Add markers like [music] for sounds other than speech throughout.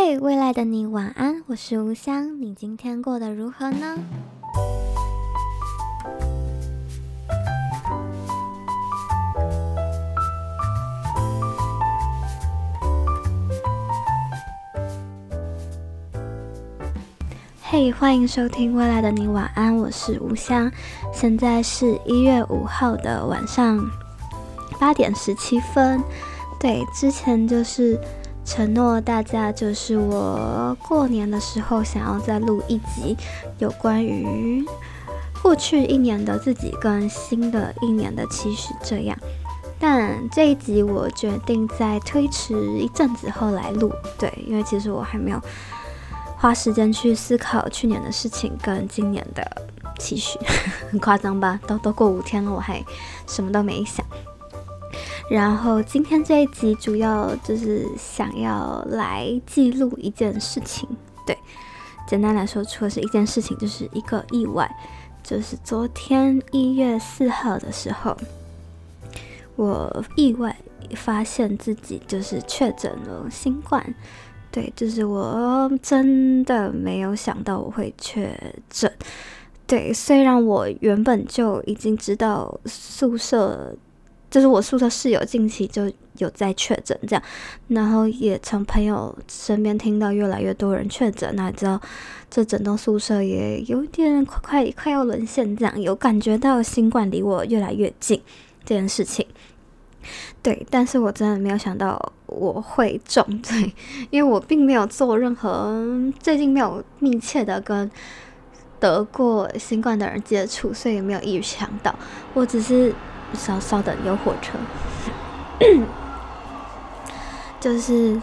嘿未来的你晚安，我是吴香，你今天过得如何呢？嘿欢迎收听《未来的你晚安》，我是吴香，现在是一月五号的晚上八点十七分。对，之前就是承诺大家，就是我过年的时候想要再录一集有关于过去一年的自己跟新的一年的期许这样。但这一集我决定再推迟一阵子后来录，对，因为其实我还没有。花时间去思考去年的事情跟今年的期许，很 [laughs] 夸张吧？都都过五天了，我还什么都没想。然后今天这一集主要就是想要来记录一件事情，对，简单来说，除了是一件事情，就是一个意外，就是昨天一月四号的时候，我意外发现自己就是确诊了新冠。对，就是我真的没有想到我会确诊。对，虽然我原本就已经知道宿舍，就是我宿舍室友近期就有在确诊这样，然后也从朋友身边听到越来越多人确诊，那知道这整栋宿舍也有点快快快要沦陷这样，有感觉到新冠离我越来越近这件事情。对，但是我真的没有想到我会中，对，因为我并没有做任何，最近没有密切的跟得过新冠的人接触，所以也没有预想到。我只是稍稍等，有火车，[coughs] 就是。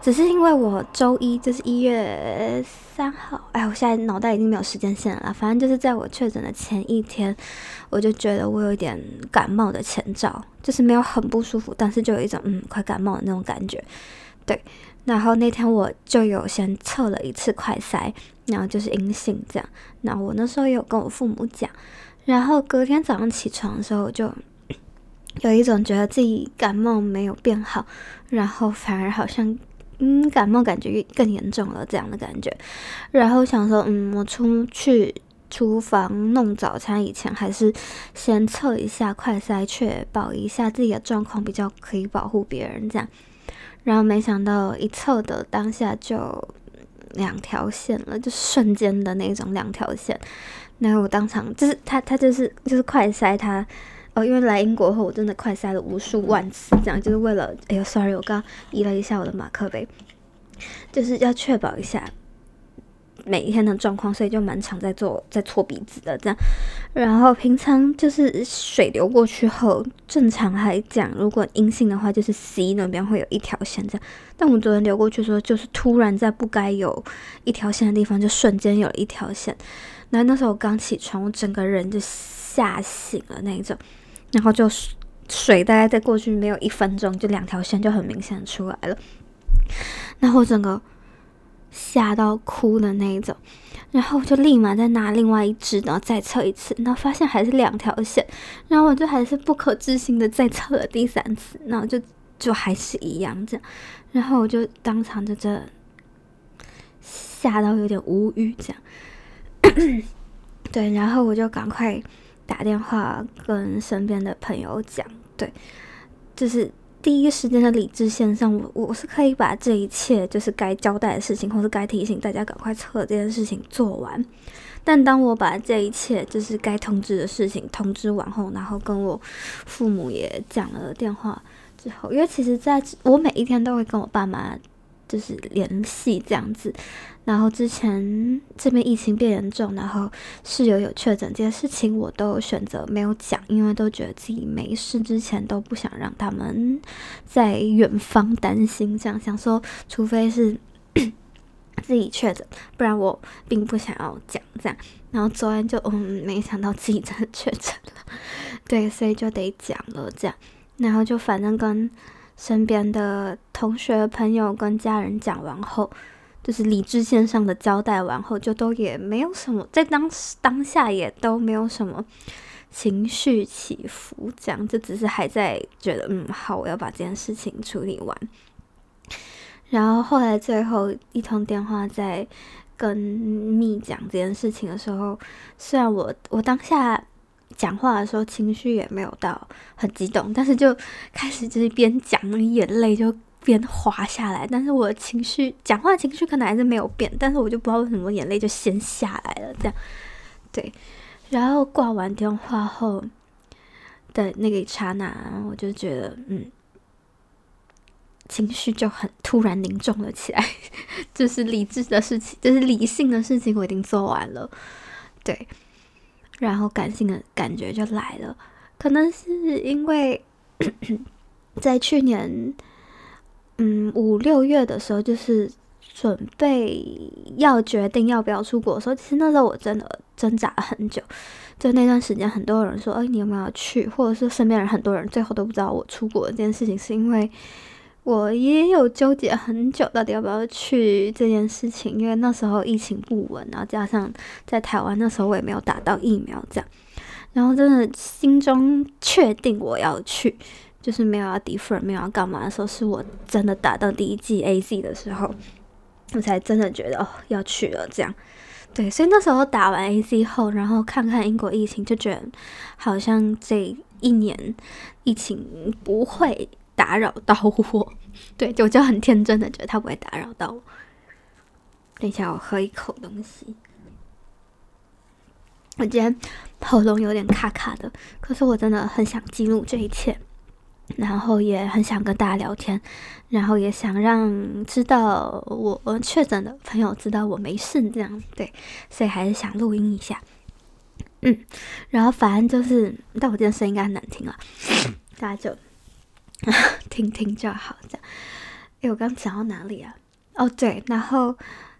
只是因为我周一就是一月三号，哎，我现在脑袋已经没有时间线了。反正就是在我确诊的前一天，我就觉得我有一点感冒的前兆，就是没有很不舒服，但是就有一种嗯快感冒的那种感觉。对，然后那天我就有先测了一次快筛，然后就是阴性这样。那我那时候也有跟我父母讲，然后隔天早上起床的时候我就 [clears throat] 有一种觉得自己感冒没有变好，然后反而好像。嗯，感冒感觉更严重了，这样的感觉。然后想说，嗯，我出去厨房弄早餐以前，还是先测一下快筛，确保一下自己的状况，比较可以保护别人这样。然后没想到一测的当下就两条线了，就瞬间的那种两条线。然后我当场就是他，他就是就是快塞他。哦，因为来英国后，我真的快塞了无数万次，这样就是为了，哎呦，sorry，我刚移了一下我的马克杯，就是要确保一下每一天的状况，所以就蛮常在做，在搓鼻子的这样。然后平常就是水流过去后，正常来讲，如果阴性的话，就是 C 那边会有一条线这样。但我昨天流过去的时候，就是突然在不该有一条线的地方，就瞬间有了一条线。然后那时候我刚起床，我整个人就吓醒了那一种。然后就水大概在过去没有一分钟，就两条线就很明显出来了。然后整个吓到哭的那一种，然后我就立马再拿另外一支，然后再测一次，然后发现还是两条线。然后我就还是不可置信的再测了第三次，然后就就还是一样这样。然后我就当场就真吓到有点无语这样。[coughs] 对，然后我就赶快。打电话跟身边的朋友讲，对，就是第一时间的理智线上，我我是可以把这一切就是该交代的事情，或是该提醒大家赶快撤这件事情做完。但当我把这一切就是该通知的事情通知完后，然后跟我父母也讲了电话之后，因为其实在我每一天都会跟我爸妈就是联系这样子。然后之前这边疫情变严重，然后室友有确诊这件事情，我都选择没有讲，因为都觉得自己没事，之前都不想让他们在远方担心，这样想说，除非是 [clears throat] 自己确诊，不然我并不想要讲这样。然后昨天就嗯，没想到自己真的确诊了，[laughs] 对，所以就得讲了这样。然后就反正跟身边的同学、朋友跟家人讲完后。就是理智线上的交代完后，就都也没有什么，在当时当下也都没有什么情绪起伏，这样就只是还在觉得，嗯，好，我要把这件事情处理完。然后后来最后一通电话在跟蜜讲这件事情的时候，虽然我我当下讲话的时候情绪也没有到很激动，但是就开始就是边讲眼泪就边滑下来，但是我的情绪讲话情绪可能还是没有变，但是我就不知道为什么眼泪就先下来了，这样对。然后挂完电话后的那个一刹那，我就觉得嗯。情绪就很突然凝重了起来，[laughs] 就是理智的事情，就是理性的事情，我已经做完了，对，然后感性的感觉就来了，可能是因为 [coughs] 在去年，嗯，五六月的时候，就是准备要决定要不要出国的时候，其实那时候我真的挣扎了很久，就那段时间，很多人说，哎，你有没有去？或者是身边人很多人最后都不知道我出国这件事情，是因为。我也有纠结很久，到底要不要去这件事情，因为那时候疫情不稳，然后加上在台湾那时候我也没有打到疫苗，这样，然后真的心中确定我要去，就是没有要 defer，没有要干嘛的时候，是我真的打到第一季 AZ 的时候，我才真的觉得哦要去了，这样，对，所以那时候打完 AZ 后，然后看看英国疫情，就觉得好像这一年疫情不会。打扰到我，[laughs] 对，我就很天真的觉得他不会打扰到我。等一下，我喝一口东西。我今天喉咙有点卡卡的，可是我真的很想记录这一切，然后也很想跟大家聊天，然后也想让知道我确诊的朋友知道我没事，这样对，所以还是想录音一下。嗯，然后反正就是，但我今天声音应该很难听了，[coughs] 大家就。[laughs] 听听就好，这样。哎，我刚讲到哪里啊？哦，对，然后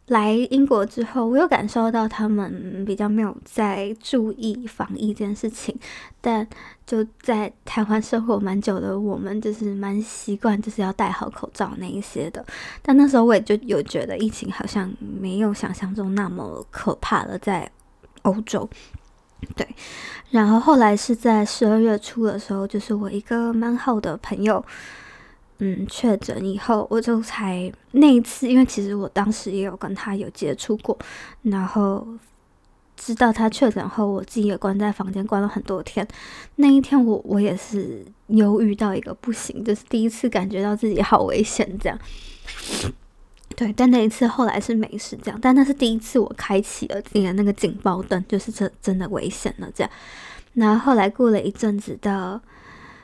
来英国之后，我有感受到他们比较没有在注意防疫这件事情，但就在台湾生活蛮久的，我们就是蛮习惯，就是要戴好口罩那一些的。但那时候我也就有觉得疫情好像没有想象中那么可怕了，在欧洲。对，然后后来是在十二月初的时候，就是我一个蛮好的朋友，嗯，确诊以后，我就才那一次，因为其实我当时也有跟他有接触过，然后知道他确诊后，我自己也关在房间关了很多天。那一天我我也是忧郁到一个不行，就是第一次感觉到自己好危险这样。对，但那一次后来是没事这样，但那是第一次我开启了那个那个警报灯，就是这真的危险了这样。然后后来过了一阵子，到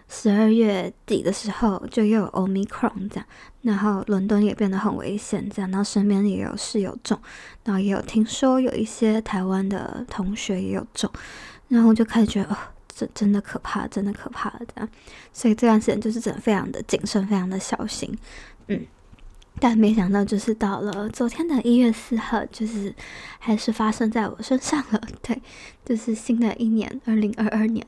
十二月底的时候，就又有 Omicron 这样，然后伦敦也变得很危险这样，然后身边也有室友中，然后也有听说有一些台湾的同学也有中，然后我就开始觉得哦，这真的可怕，真的可怕了这样。所以这段时间就是真的非常的谨慎，非常的小心，嗯。但没想到，就是到了昨天的一月四号，就是还是发生在我身上了。[laughs] 对，就是新的一年，二零二二年，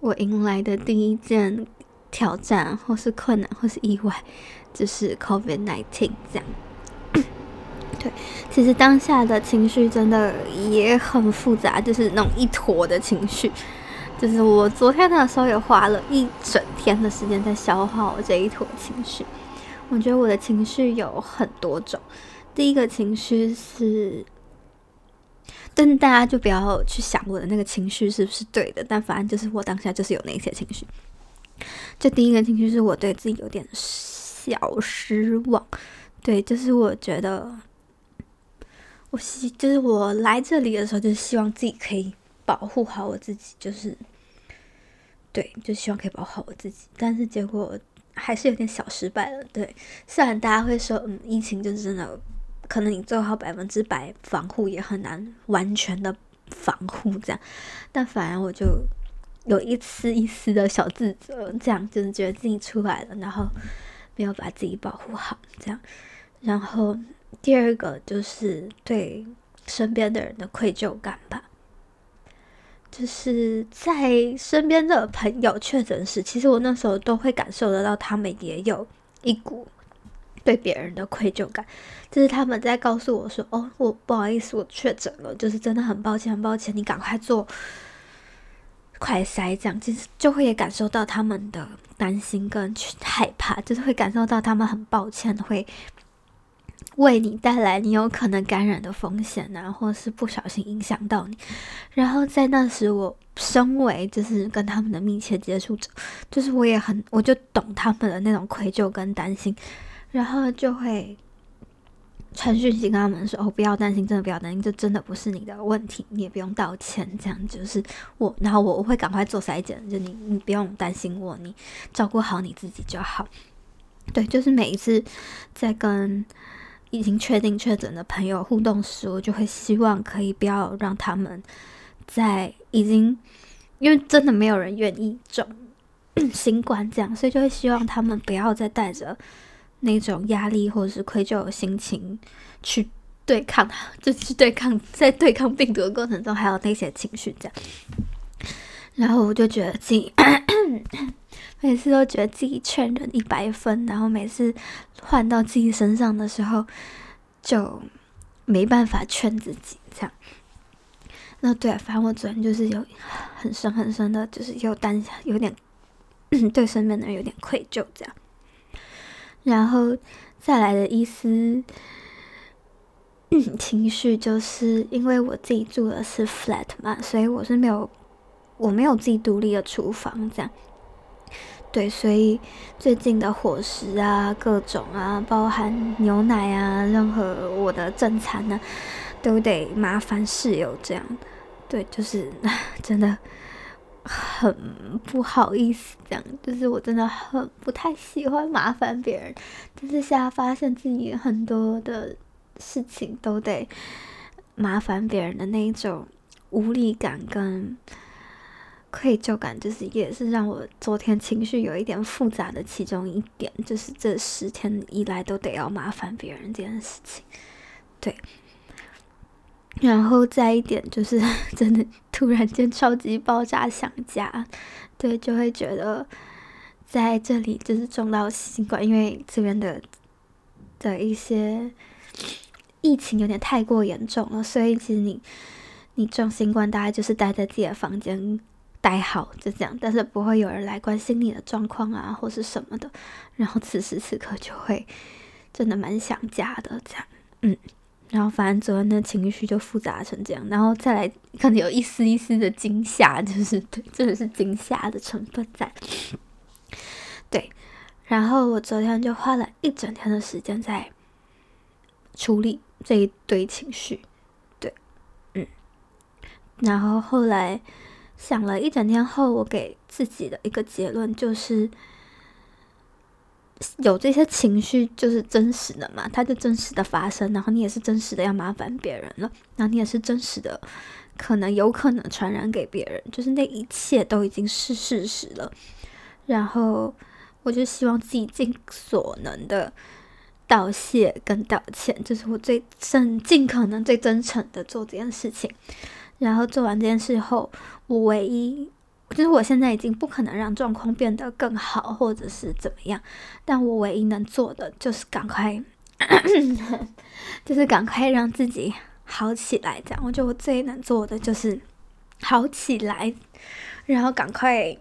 我迎来的第一件挑战，或是困难，或是意外，就是 COVID-19 这样。[coughs] 对，其实当下的情绪真的也很复杂，就是那种一坨的情绪。就是我昨天的时候也花了一整天的时间在消化我这一坨情绪。我觉得我的情绪有很多种。第一个情绪是，但大家就不要去想我的那个情绪是不是对的，但反正就是我当下就是有那些情绪。就第一个情绪是我对自己有点小失望，对，就是我觉得我希就是我来这里的时候，就是希望自己可以保护好我自己，就是对，就希望可以保护好我自己，但是结果。还是有点小失败了，对。虽然大家会说，嗯，疫情就是真的，可能你做好百分之百防护也很难完全的防护这样，但反而我就有一丝一丝的小自责，这样就是觉得自己出来了，然后没有把自己保护好，这样。然后第二个就是对身边的人的愧疚感吧。就是在身边的朋友确诊时，其实我那时候都会感受得到，他们也有一股对别人的愧疚感。就是他们在告诉我说：“哦，我不好意思，我确诊了，就是真的很抱歉，很抱歉，你赶快做快筛。”这样其实就会也感受到他们的担心跟害怕，就是会感受到他们很抱歉，会为你带来你有可能感染的风险啊，或是不小心影响到你。然后在那时，我身为就是跟他们的密切接触者，就是我也很我就懂他们的那种愧疚跟担心，然后就会传讯息跟他们说：“哦，不要担心，真的不要担心，这真的不是你的问题，你也不用道歉。”这样就是我，然后我我会赶快做筛检，就你你不用担心我，你照顾好你自己就好。对，就是每一次在跟已经确定确诊的朋友互动时，我就会希望可以不要让他们在已经，因为真的没有人愿意中 [clears throat] 新冠这样，所以就会希望他们不要再带着那种压力或者是愧疚的心情去对抗，[laughs] 就去对抗，在对抗病毒的过程中还有那些情绪这样。然后我就觉得自己。[coughs] 每次都觉得自己劝人一百分，然后每次换到自己身上的时候，就没办法劝自己这样。那对，反正我昨天就是有很深很深的，就是有担心，有点对身边的人有点愧疚这样。然后再来的一丝情绪，就是因为我自己住的是 flat 嘛，所以我是没有我没有自己独立的厨房这样。对，所以最近的伙食啊，各种啊，包含牛奶啊，任何我的正餐呢、啊，都得麻烦室友这样。对，就是 [laughs] 真的很不好意思，这样，就是我真的很不太喜欢麻烦别人，但是现在发现自己很多的事情都得麻烦别人的那一种无力感跟。愧疚感就是也是让我昨天情绪有一点复杂的其中一点，就是这十天以来都得要麻烦别人这件事情，对。然后再一点就是 [laughs] 真的突然间超级爆炸想家，对，就会觉得在这里就是中到新冠，因为这边的的一些疫情有点太过严重了，所以其实你你中新冠大概就是待在自己的房间。待好就这样，但是不会有人来关心你的状况啊，或是什么的。然后此时此刻就会真的蛮想家的，这样，嗯。然后反正昨天的情绪就复杂成这样，然后再来可能有一丝一丝的惊吓，就是对，真的是惊吓的成分在。对，然后我昨天就花了一整天的时间在处理这一堆情绪，对，嗯。然后后来。想了一整天后，我给自己的一个结论就是，有这些情绪就是真实的嘛，它就真实的发生，然后你也是真实的要麻烦别人了，然后你也是真实的可能有可能传染给别人，就是那一切都已经是事实了。然后我就希望自己尽所能的道谢跟道歉，就是我最尽尽可能最真诚的做这件事情。然后做完这件事后，我唯一就是我现在已经不可能让状况变得更好，或者是怎么样，但我唯一能做的就是赶快，[coughs] 就是赶快让自己好起来。这样，我觉得我最能做的就是好起来，然后赶快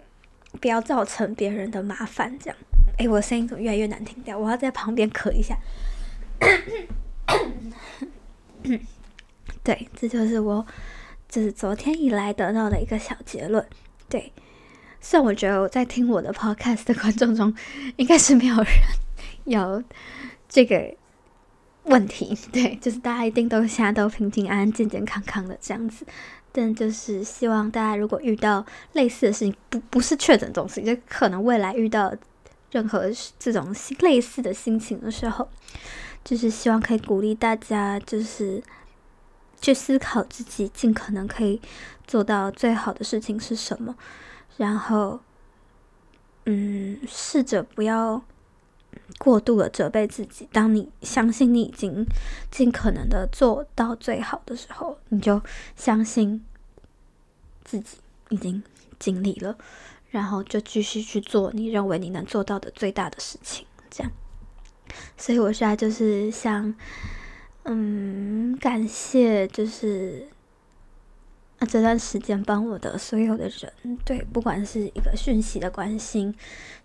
不要造成别人的麻烦。这样，哎，我声音怎么越来越难听掉？我要在旁边咳一下。[coughs] [coughs] 对，这就是我。这是昨天以来得到的一个小结论，对。虽然我觉得我在听我的 podcast 的观众中，应该是没有人有这个问题，对，就是大家一定都现在都平平安安、健健康康的这样子。但就是希望大家如果遇到类似的事情，不不是确诊这种事情，就可能未来遇到任何这种类似的心情的时候，就是希望可以鼓励大家，就是。去思考自己尽可能可以做到最好的事情是什么，然后，嗯，试着不要过度的责备自己。当你相信你已经尽可能的做到最好的时候，你就相信自己已经尽力了，然后就继续去做你认为你能做到的最大的事情。这样，所以我现在就是想。嗯，感谢就是啊这段时间帮我的所有的人，对，不管是一个讯息的关心，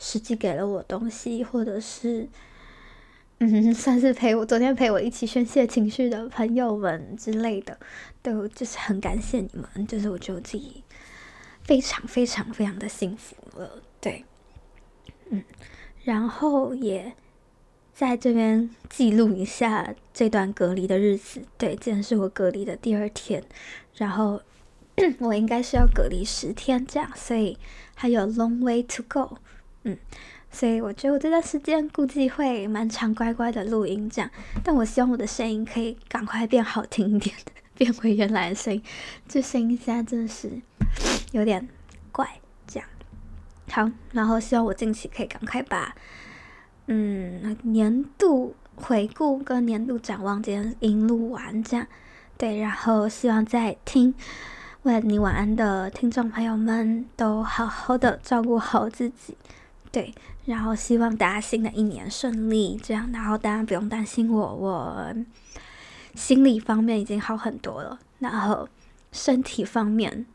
实际给了我东西，或者是嗯，算是陪我昨天陪我一起宣泄情绪的朋友们之类的，都就是很感谢你们，就是我觉得自己非常非常非常的幸福了，对，嗯，然后也在这边记录一下这段隔离的日子，对，今天是我隔离的第二天，然后 [clears throat] 我应该是要隔离十天这样，所以还有 long way to go，嗯。所以我觉得我这段时间估计会蛮常乖乖的录音这样，但我希望我的声音可以赶快变好听一点，[laughs] 变回原来的声音。这声音现在真的是有点怪，这样。好，然后希望我近期可以赶快把嗯年度回顾跟年度展望这件音录完，这样。对，然后希望在听为你晚安的听众朋友们都好好的照顾好自己。对，然后希望大家新的一年顺利，这样，然后大家不用担心我，我心理方面已经好很多了，然后身体方面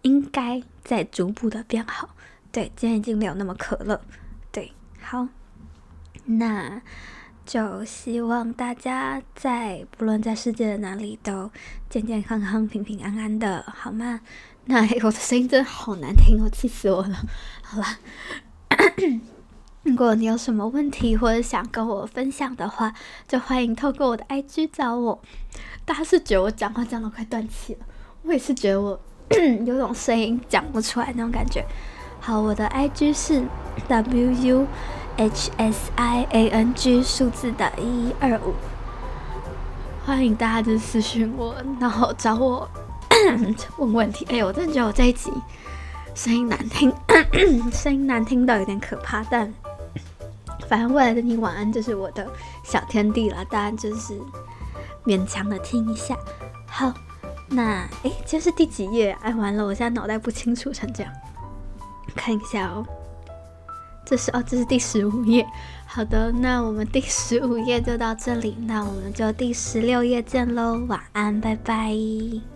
应该在逐步的变好。对，今天已经没有那么渴了。好，那就希望大家在不论在世界的哪里都健健康康、平平安安的，好吗？[laughs] 那我的声音真的好难听哦，气死我了。[laughs] 好了，[coughs] 如果你有什么问题或者想跟我分享的话，就欢迎透过我的 IG 找我。大家是觉得我讲话讲到快断气了，我也是觉得我 [coughs] 有种声音讲不出来那种感觉。好，我的 IG 是 W U H S I A N G 数字的一一二五，欢迎大家就私讯我，然后找我。[coughs] 问问题，哎，我真的觉得我这一集声音难听，[coughs] 声音难听到有点可怕。但反正未来的你晚安，就是我的小天地了，大家就是勉强的听一下。好，那哎，这是第几页？哎，完了，我现在脑袋不清楚成这样，看一下哦。这是哦，这是第十五页。好的，那我们第十五页就到这里，那我们就第十六页见喽。晚安，拜拜。